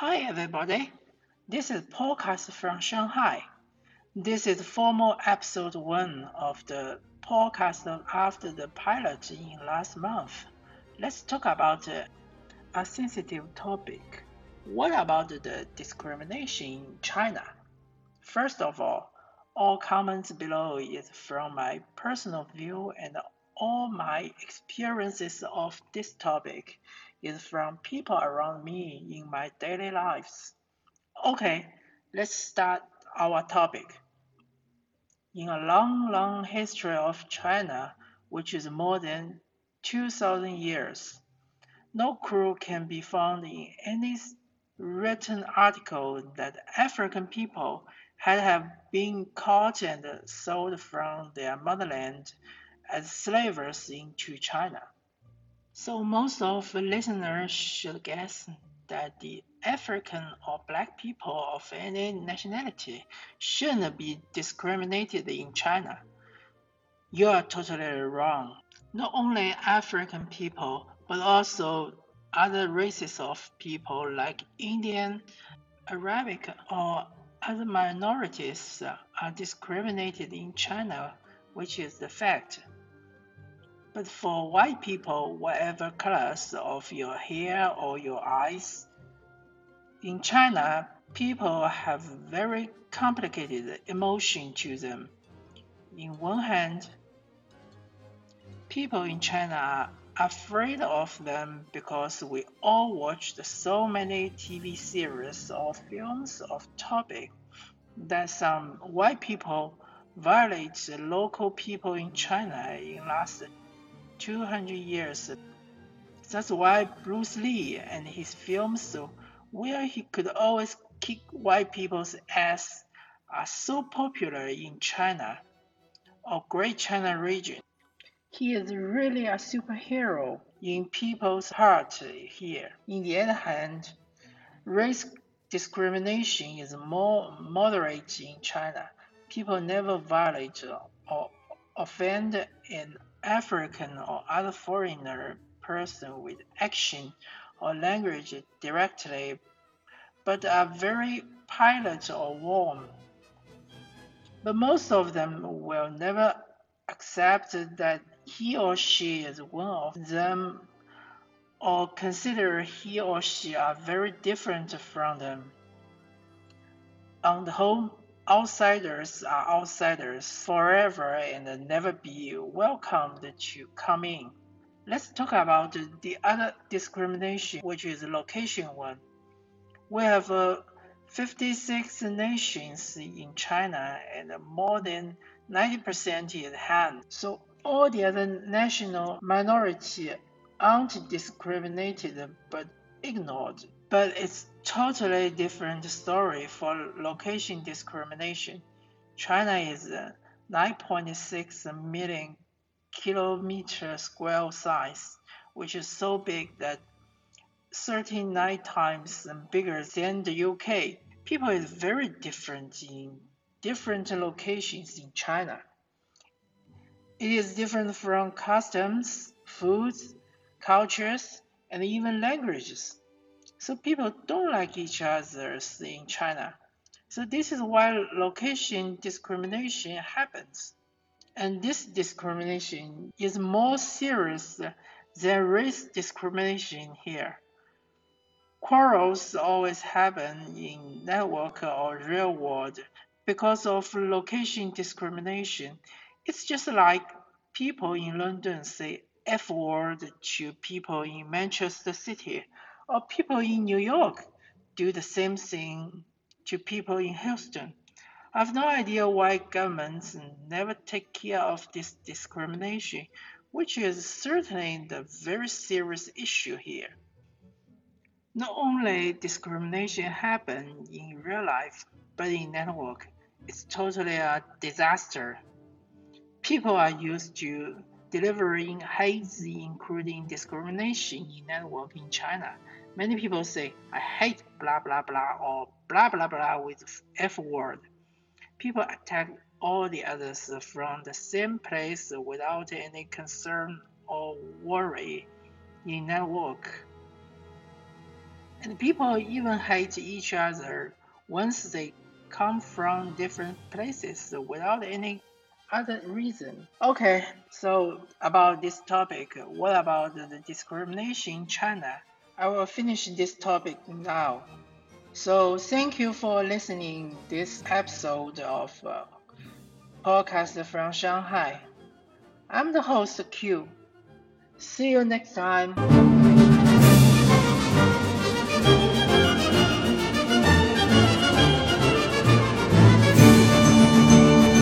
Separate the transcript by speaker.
Speaker 1: Hi everybody, this is podcast from Shanghai. This is formal episode one of the podcast after the pilot in last month. Let's talk about a sensitive topic. What about the discrimination in China? First of all, all comments below is from my personal view and all my experiences of this topic is from people around me in my daily lives. Okay, let's start our topic. In a long, long history of China, which is more than 2000 years, no clue can be found in any written article that African people had have been caught and sold from their motherland as slaves into China. So most of the listeners should guess that the African or black people of any nationality shouldn't be discriminated in China. You are totally wrong. Not only African people, but also other races of people like Indian, Arabic, or other minorities are discriminated in China, which is the fact. But for white people, whatever colors of your hair or your eyes, in China, people have very complicated emotion to them. In one hand, people in China are afraid of them because we all watched so many TV series or films of topic that some white people violate the local people in China in last 200 years. That's why Bruce Lee and his films, where he could always kick white people's ass, are so popular in China or Great China region. He is really a superhero in people's heart here. In the other hand, race discrimination is more moderate in China. People never violate or offend an African or other foreigner person with action or language directly, but are very polite or warm. But most of them will never accept that he or she is one of them or consider he or she are very different from them. On the whole, outsiders are outsiders forever and never be welcomed to come in. Let's talk about the other discrimination, which is location one. We have uh, 56 nations in China and more than 90% is Han. So all the other national minorities aren't discriminated but ignored. But it's totally different story for location discrimination. China is 9.6 million kilometer square size, which is so big that 39 times bigger than the UK. People is very different in different locations in China. It is different from customs, foods, cultures, and even languages. So people don't like each other in China. So this is why location discrimination happens. And this discrimination is more serious than race discrimination here. Quarrels always happen in network or real world because of location discrimination. It's just like people in London say F word to people in Manchester City or people in New York do the same thing to people in Houston. I have no idea why governments never take care of this discrimination, which is certainly the very serious issue here. Not only discrimination happens in real life, but in network, it's totally a disaster. People are used to delivering hate, including discrimination in network in China. Many people say, I hate blah blah blah or blah blah blah with F word. People attack all the others from the same place without any concern or worry in network. And people even hate each other once they come from different places without any other reason. Okay, so about this topic, what about the discrimination in China? I will finish this topic now. So thank you for listening this episode of uh, podcast from Shanghai. I'm the host Q. See you next time.